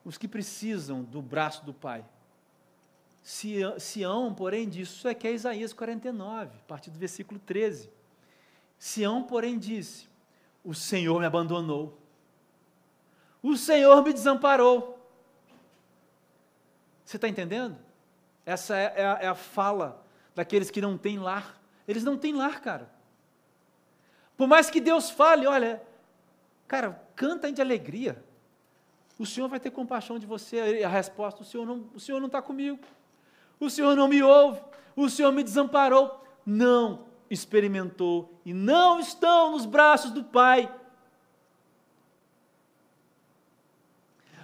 [SPEAKER 1] Os que precisam do braço do Pai. Sião, porém, disso, isso aqui é Isaías 49, a partir do versículo 13. Sião, porém, disse: O Senhor me abandonou, o Senhor me desamparou. Você está entendendo? Essa é, é, a, é a fala daqueles que não têm lar. Eles não têm lar, cara. Por mais que Deus fale, olha, cara, canta de alegria. O Senhor vai ter compaixão de você. A resposta: o Senhor não está comigo. O Senhor não me ouve. O Senhor me desamparou. Não experimentou e não estão nos braços do Pai.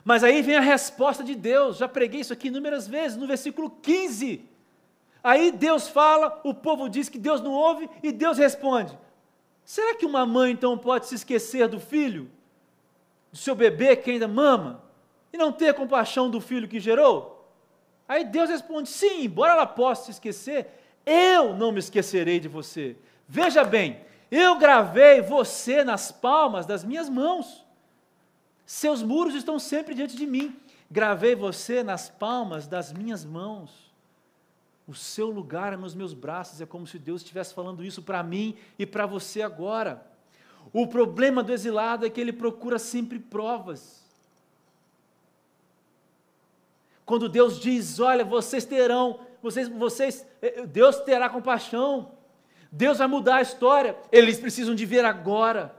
[SPEAKER 1] Mas aí vem a resposta de Deus, já preguei isso aqui inúmeras vezes, no versículo 15. Aí Deus fala, o povo diz que Deus não ouve e Deus responde: Será que uma mãe então pode se esquecer do filho, do seu bebê que ainda mama, e não ter compaixão do filho que gerou? Aí Deus responde: Sim, embora ela possa se esquecer, eu não me esquecerei de você. Veja bem, eu gravei você nas palmas das minhas mãos. Seus muros estão sempre diante de mim. Gravei você nas palmas das minhas mãos. O seu lugar é nos meus braços, é como se Deus estivesse falando isso para mim e para você agora. O problema do exilado é que ele procura sempre provas. Quando Deus diz: Olha, vocês terão, vocês, vocês, eh, eh, Deus terá compaixão, Deus vai mudar a história, eles precisam de ver agora.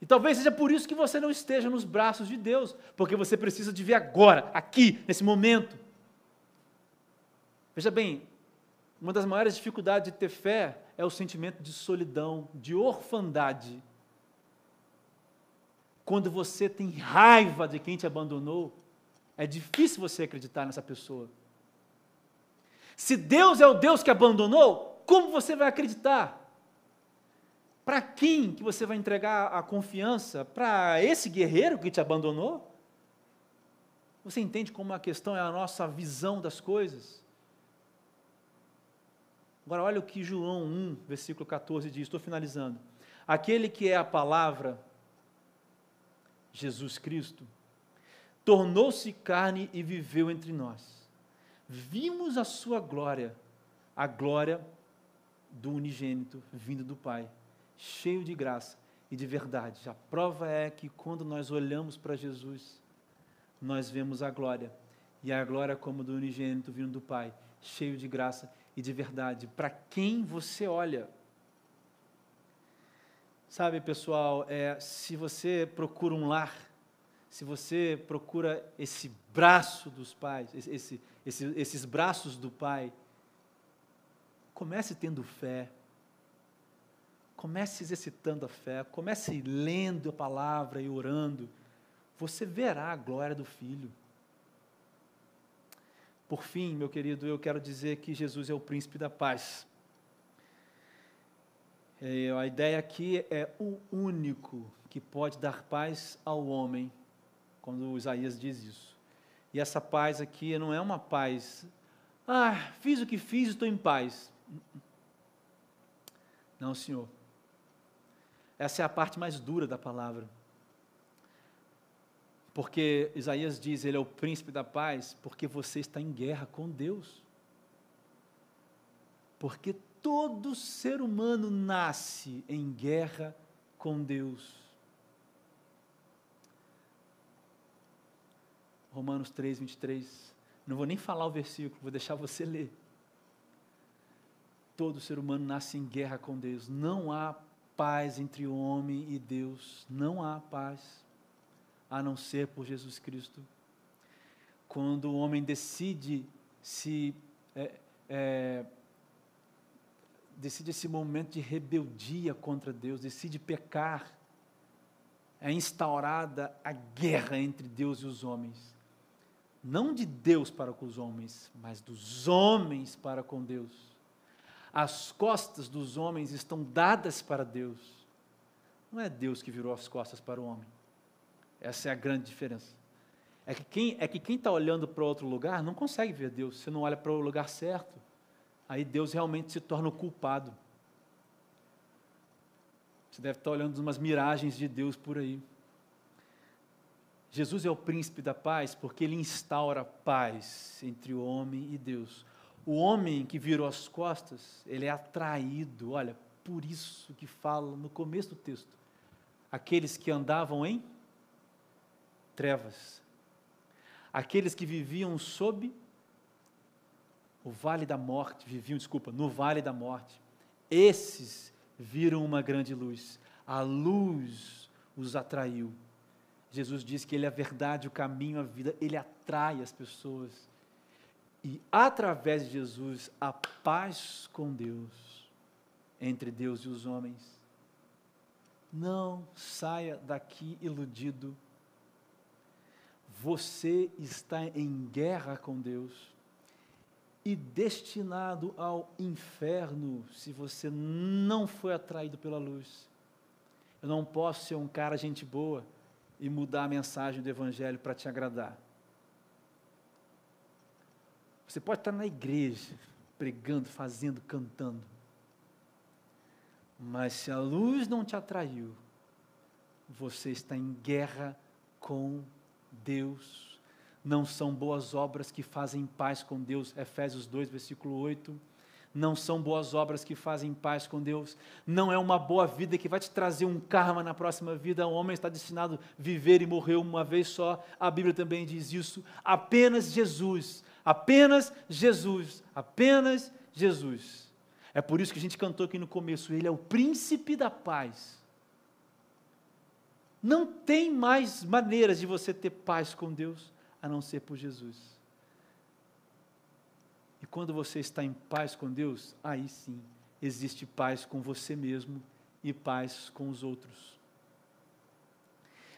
[SPEAKER 1] E talvez seja por isso que você não esteja nos braços de Deus, porque você precisa de ver agora, aqui, nesse momento. Veja bem, uma das maiores dificuldades de ter fé é o sentimento de solidão, de orfandade. Quando você tem raiva de quem te abandonou, é difícil você acreditar nessa pessoa. Se Deus é o Deus que abandonou, como você vai acreditar? Para quem que você vai entregar a confiança? Para esse guerreiro que te abandonou? Você entende como a questão é a nossa visão das coisas? Agora, olha o que João 1, versículo 14 diz, estou finalizando. Aquele que é a palavra, Jesus Cristo, tornou-se carne e viveu entre nós. Vimos a sua glória, a glória do unigênito vindo do Pai, cheio de graça e de verdade. A prova é que quando nós olhamos para Jesus, nós vemos a glória, e a glória como do unigênito vindo do Pai, cheio de graça e de verdade, para quem você olha. Sabe, pessoal, é, se você procura um lar, se você procura esse braço dos pais, esse, esse, esses braços do pai, comece tendo fé, comece exercitando a fé, comece lendo a palavra e orando, você verá a glória do Filho. Por fim, meu querido, eu quero dizer que Jesus é o príncipe da paz. É, a ideia aqui é o único que pode dar paz ao homem, quando Isaías diz isso. E essa paz aqui não é uma paz, ah, fiz o que fiz, estou em paz. Não, Senhor. Essa é a parte mais dura da palavra. Porque Isaías diz, ele é o príncipe da paz, porque você está em guerra com Deus. Porque todo ser humano nasce em guerra com Deus. Romanos 3, 23. Não vou nem falar o versículo, vou deixar você ler. Todo ser humano nasce em guerra com Deus. Não há paz entre o homem e Deus. Não há paz a não ser por Jesus Cristo. Quando o homem decide se é, é, decide esse momento de rebeldia contra Deus, decide pecar, é instaurada a guerra entre Deus e os homens. Não de Deus para com os homens, mas dos homens para com Deus. As costas dos homens estão dadas para Deus. Não é Deus que virou as costas para o homem. Essa é a grande diferença. É que quem é que quem está olhando para outro lugar não consegue ver Deus. Você não olha para o lugar certo. Aí Deus realmente se torna o culpado. Você deve estar olhando umas miragens de Deus por aí. Jesus é o príncipe da paz porque ele instaura paz entre o homem e Deus. O homem que virou as costas, ele é atraído, olha, por isso que fala no começo do texto. Aqueles que andavam em trevas. Aqueles que viviam sob o vale da morte, viviam, desculpa, no vale da morte. Esses viram uma grande luz. A luz os atraiu. Jesus diz que Ele é a verdade, o caminho, a vida. Ele atrai as pessoas. E através de Jesus, a paz com Deus, entre Deus e os homens. Não saia daqui iludido você está em guerra com Deus e destinado ao inferno se você não foi atraído pela luz. Eu não posso ser um cara gente boa e mudar a mensagem do Evangelho para te agradar. Você pode estar na igreja, pregando, fazendo, cantando, mas se a luz não te atraiu, você está em guerra com Deus. Não são boas obras que fazem paz com Deus. Efésios 2, versículo 8. Não são boas obras que fazem paz com Deus. Não é uma boa vida que vai te trazer um karma na próxima vida. O homem está destinado a viver e morrer uma vez só. A Bíblia também diz isso. Apenas Jesus. Apenas Jesus. Apenas Jesus. É por isso que a gente cantou aqui no começo. Ele é o príncipe da paz. Não tem mais maneiras de você ter paz com Deus a não ser por Jesus. E quando você está em paz com Deus, aí sim existe paz com você mesmo e paz com os outros.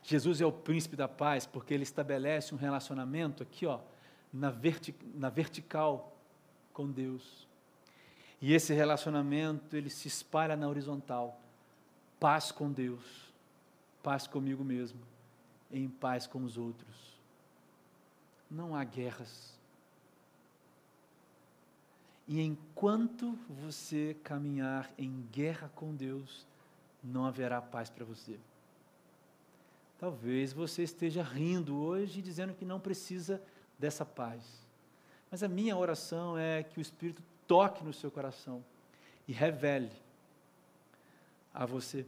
[SPEAKER 1] Jesus é o príncipe da paz porque ele estabelece um relacionamento aqui, ó, na, verti na vertical com Deus. E esse relacionamento ele se espalha na horizontal. Paz com Deus paz comigo mesmo, em paz com os outros. Não há guerras. E enquanto você caminhar em guerra com Deus, não haverá paz para você. Talvez você esteja rindo hoje dizendo que não precisa dessa paz. Mas a minha oração é que o Espírito toque no seu coração e revele a você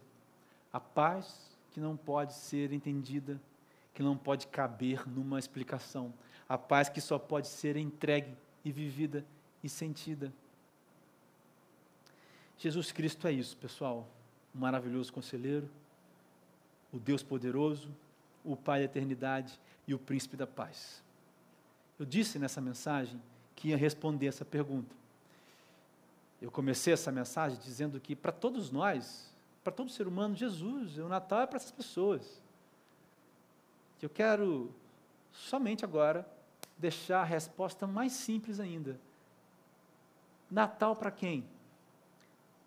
[SPEAKER 1] a paz que não pode ser entendida, que não pode caber numa explicação. A paz que só pode ser entregue e vivida e sentida. Jesus Cristo é isso, pessoal. O maravilhoso conselheiro, o Deus poderoso, o Pai da eternidade e o príncipe da paz. Eu disse nessa mensagem que ia responder essa pergunta. Eu comecei essa mensagem dizendo que para todos nós, para todo ser humano, Jesus, o Natal é para essas pessoas. Eu quero somente agora deixar a resposta mais simples ainda. Natal para quem?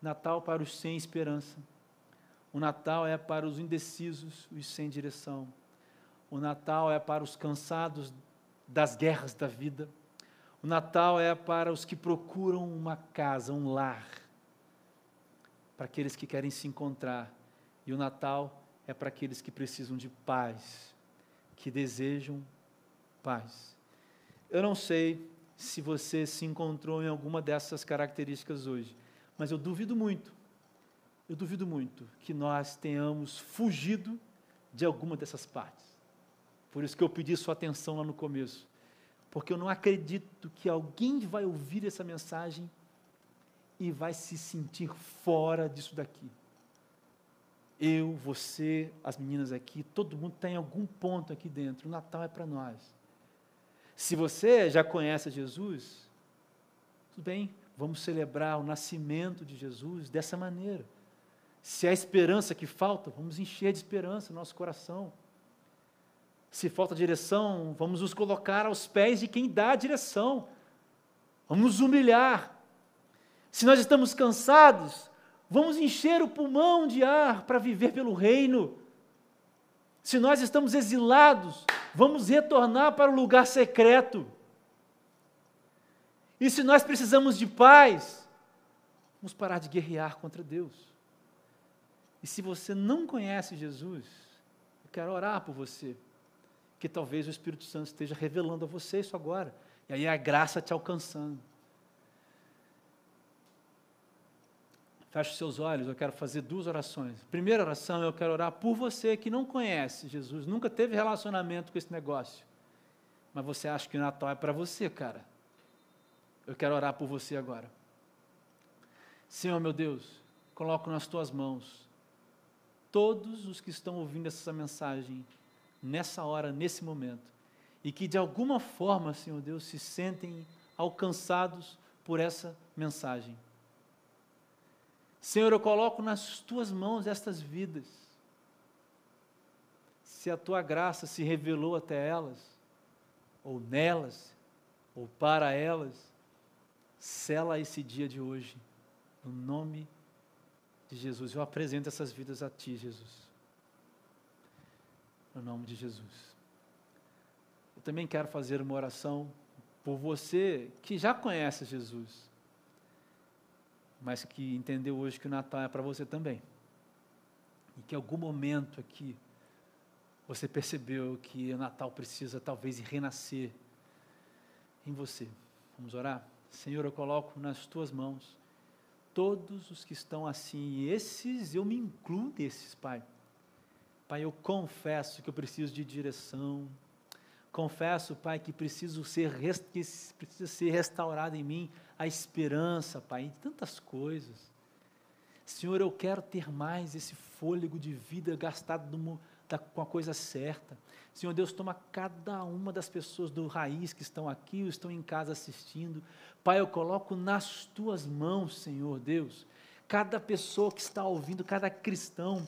[SPEAKER 1] Natal para os sem esperança. O Natal é para os indecisos, os sem direção. O Natal é para os cansados das guerras da vida. O Natal é para os que procuram uma casa, um lar para aqueles que querem se encontrar. E o Natal é para aqueles que precisam de paz, que desejam paz. Eu não sei se você se encontrou em alguma dessas características hoje, mas eu duvido muito, eu duvido muito que nós tenhamos fugido de alguma dessas partes. Por isso que eu pedi sua atenção lá no começo, porque eu não acredito que alguém vai ouvir essa mensagem e vai se sentir fora disso daqui. Eu, você, as meninas aqui, todo mundo está em algum ponto aqui dentro. O Natal é para nós. Se você já conhece Jesus, tudo bem, vamos celebrar o nascimento de Jesus dessa maneira. Se há esperança que falta, vamos encher de esperança o nosso coração. Se falta direção, vamos nos colocar aos pés de quem dá a direção. Vamos nos humilhar, se nós estamos cansados, vamos encher o pulmão de ar para viver pelo reino. Se nós estamos exilados, vamos retornar para o lugar secreto. E se nós precisamos de paz, vamos parar de guerrear contra Deus. E se você não conhece Jesus, eu quero orar por você, que talvez o Espírito Santo esteja revelando a você isso agora, e aí a graça te alcançando. Feche os seus olhos, eu quero fazer duas orações. Primeira oração, eu quero orar por você que não conhece Jesus, nunca teve relacionamento com esse negócio. Mas você acha que o Natal é para você, cara. Eu quero orar por você agora. Senhor meu Deus, coloco nas tuas mãos todos os que estão ouvindo essa mensagem nessa hora, nesse momento, e que de alguma forma, Senhor Deus, se sentem alcançados por essa mensagem. Senhor, eu coloco nas tuas mãos estas vidas. Se a tua graça se revelou até elas, ou nelas, ou para elas, sela esse dia de hoje, no nome de Jesus. Eu apresento essas vidas a Ti, Jesus. No nome de Jesus. Eu também quero fazer uma oração por você que já conhece Jesus, mas que entendeu hoje que o Natal é para você também. E que em algum momento aqui você percebeu que o Natal precisa talvez renascer em você. Vamos orar? Senhor, eu coloco nas tuas mãos todos os que estão assim, e esses eu me incluo desses, Pai. Pai, eu confesso que eu preciso de direção. Confesso, Pai, que preciso ser que precisa ser restaurada em mim a esperança, Pai, em tantas coisas. Senhor, eu quero ter mais esse fôlego de vida gastado no, da, com a coisa certa. Senhor Deus, toma cada uma das pessoas do raiz que estão aqui ou estão em casa assistindo. Pai, eu coloco nas tuas mãos, Senhor Deus, cada pessoa que está ouvindo, cada cristão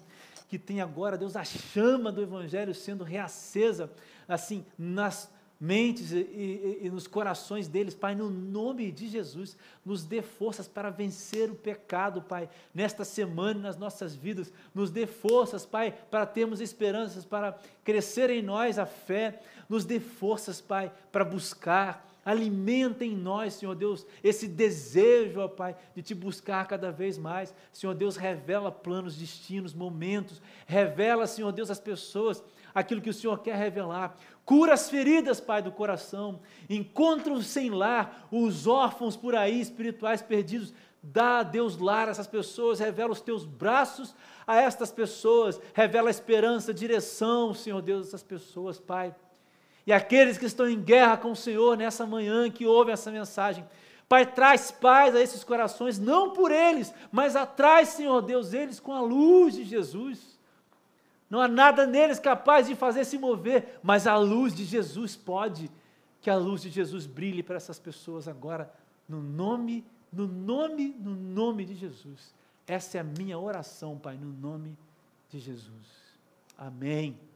[SPEAKER 1] que tem agora, Deus, a chama do Evangelho sendo reacesa, assim, nas mentes e, e, e, nos corações deles, Pai, no nome de Jesus, nos dê forças para vencer o pecado, Pai, nesta semana, nas nossas vidas, nos dê forças, Pai, para termos esperanças, para crescer em nós a fé, nos dê forças, Pai, para buscar, alimenta em nós, Senhor Deus, esse desejo, ó Pai, de te buscar cada vez mais. Senhor Deus, revela planos, destinos, momentos, revela, Senhor Deus, as pessoas aquilo que o Senhor quer revelar. Cura as feridas, Pai, do coração. Encontra os sem lar, os órfãos por aí, espirituais perdidos. Dá a Deus lar a essas pessoas, revela os teus braços a estas pessoas, revela a esperança, a direção, Senhor Deus, dessas pessoas, Pai. E aqueles que estão em guerra com o Senhor nessa manhã, que ouvem essa mensagem, Pai, traz paz a esses corações, não por eles, mas atrás, Senhor Deus, eles com a luz de Jesus. Não há nada neles capaz de fazer se mover, mas a luz de Jesus pode. Que a luz de Jesus brilhe para essas pessoas agora, no nome, no nome, no nome de Jesus. Essa é a minha oração, Pai, no nome de Jesus. Amém.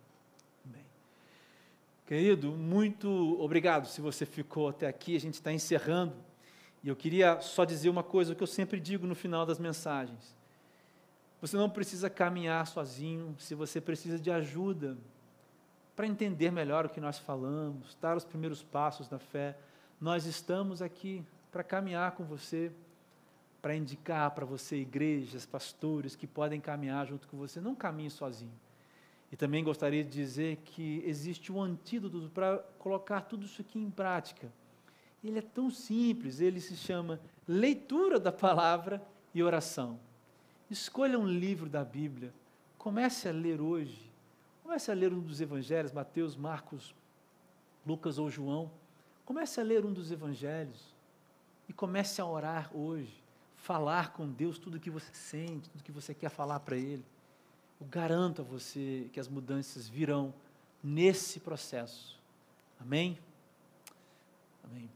[SPEAKER 1] Querido, muito obrigado se você ficou até aqui. A gente está encerrando. E eu queria só dizer uma coisa que eu sempre digo no final das mensagens. Você não precisa caminhar sozinho, se você precisa de ajuda para entender melhor o que nós falamos, dar os primeiros passos da fé, nós estamos aqui para caminhar com você, para indicar para você igrejas, pastores que podem caminhar junto com você. Não caminhe sozinho. E também gostaria de dizer que existe um antídoto para colocar tudo isso aqui em prática. Ele é tão simples, ele se chama leitura da palavra e oração. Escolha um livro da Bíblia, comece a ler hoje. Comece a ler um dos evangelhos, Mateus, Marcos, Lucas ou João. Comece a ler um dos evangelhos e comece a orar hoje, falar com Deus tudo o que você sente, tudo o que você quer falar para Ele. Eu garanto a você que as mudanças virão nesse processo. Amém? Amém.